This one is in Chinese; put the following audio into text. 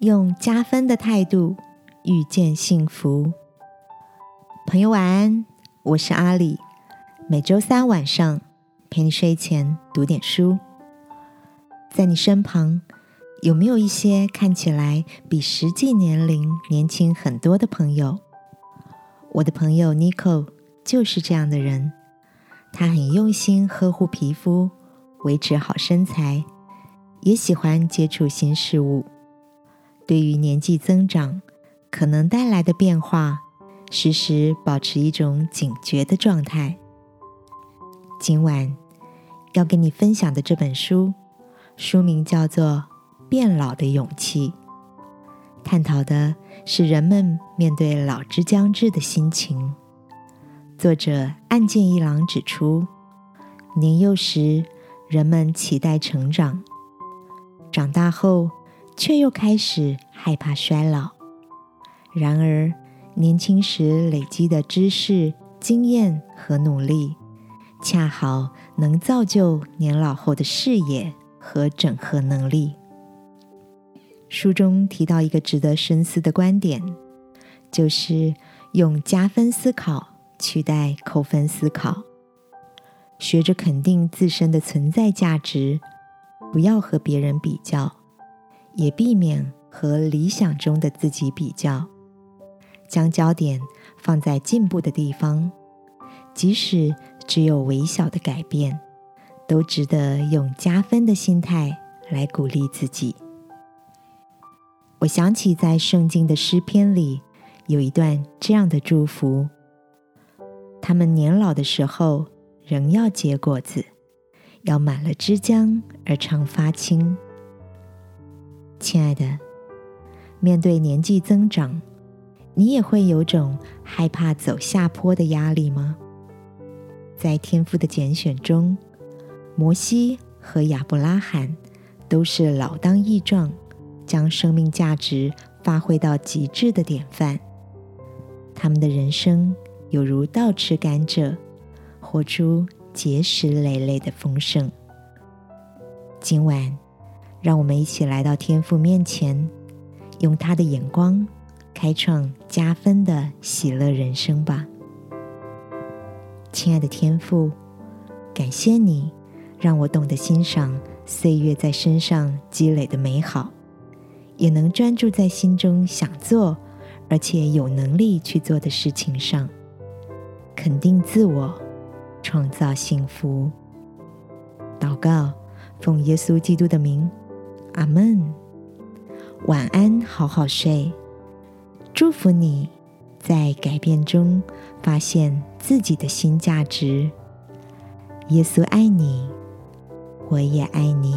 用加分的态度遇见幸福。朋友晚安，我是阿里。每周三晚上陪你睡前读点书。在你身旁有没有一些看起来比实际年龄年轻很多的朋友？我的朋友 Nico 就是这样的人。他很用心呵护皮肤，维持好身材，也喜欢接触新事物。对于年纪增长可能带来的变化，时时保持一种警觉的状态。今晚要跟你分享的这本书，书名叫做《变老的勇气》，探讨的是人们面对老之将至的心情。作者岸见一郎指出，年幼时人们期待成长，长大后。却又开始害怕衰老。然而，年轻时累积的知识、经验和努力，恰好能造就年老后的视野和整合能力。书中提到一个值得深思的观点，就是用加分思考取代扣分思考，学着肯定自身的存在价值，不要和别人比较。也避免和理想中的自己比较，将焦点放在进步的地方，即使只有微小的改变，都值得用加分的心态来鼓励自己。我想起在圣经的诗篇里有一段这样的祝福：他们年老的时候仍要结果子，要满了枝浆而常发青。亲爱的，面对年纪增长，你也会有种害怕走下坡的压力吗？在天赋的拣选中，摩西和亚伯拉罕都是老当益壮，将生命价值发挥到极致的典范。他们的人生有如倒吃甘蔗，活出结实累累的丰盛。今晚。让我们一起来到天父面前，用他的眼光开创加分的喜乐人生吧。亲爱的天父，感谢你让我懂得欣赏岁月在身上积累的美好，也能专注在心中想做而且有能力去做的事情上，肯定自我，创造幸福。祷告，奉耶稣基督的名。阿门，晚安，好好睡。祝福你在改变中发现自己的新价值。耶稣爱你，我也爱你。